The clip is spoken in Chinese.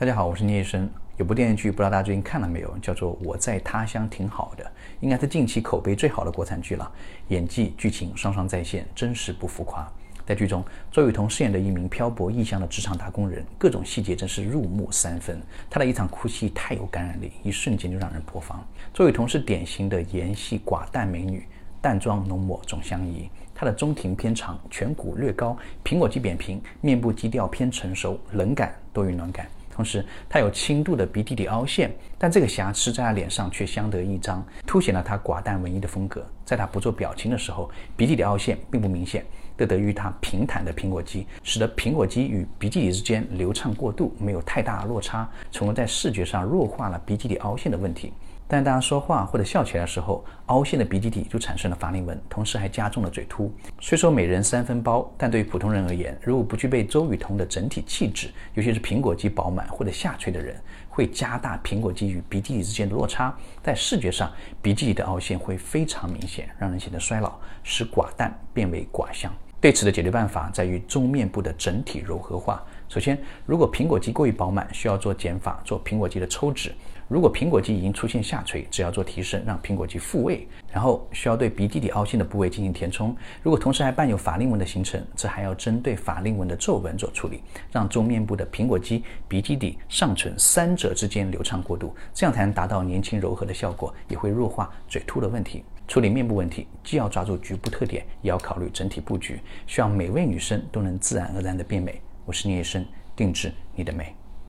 大家好，我是聂医生。有部电视剧，不知道大家最近看了没有？叫做《我在他乡挺好的》，应该是近期口碑最好的国产剧了。演技、剧情双双在线，真实不浮夸。在剧中，周雨彤饰演的一名漂泊异乡的职场打工人，各种细节真是入木三分。她的一场哭戏太有感染力，一瞬间就让人破防。周雨彤是典型的颜系寡淡美女，淡妆浓抹总相宜。她的中庭偏长，颧骨略高，苹果肌扁平，面部基调偏成熟，冷感多于暖感。同时，他有轻度的鼻底底凹陷，但这个瑕疵在他脸上却相得益彰，凸显了他寡淡文艺的风格。在他不做表情的时候，鼻底底凹陷并不明显，这得益于他平坦的苹果肌，使得苹果肌与鼻基底之间流畅过渡，没有太大落差，从而在视觉上弱化了鼻基底凹陷的问题。但当说话或者笑起来的时候，凹陷的鼻基底就产生了法令纹，同时还加重了嘴凸。虽说每人三分包，但对于普通人而言，如果不具备周雨彤的整体气质，尤其是苹果肌饱满或者下垂的人，会加大苹果肌与鼻基底之间的落差，在视觉上，鼻基底的凹陷会非常明显，让人显得衰老，使寡淡变为寡香。对此的解决办法在于中面部的整体柔和化。首先，如果苹果肌过于饱满，需要做减法，做苹果肌的抽脂。如果苹果肌已经出现下垂，只要做提升，让苹果肌复位，然后需要对鼻基底凹陷的部位进行填充。如果同时还伴有法令纹的形成，则还要针对法令纹的皱纹做处理，让中面部的苹果肌、鼻基底、上唇三者之间流畅过渡，这样才能达到年轻柔和的效果，也会弱化嘴凸的问题。处理面部问题，既要抓住局部特点，也要考虑整体布局，希望每位女生都能自然而然的变美。我是聂医生，定制你的美。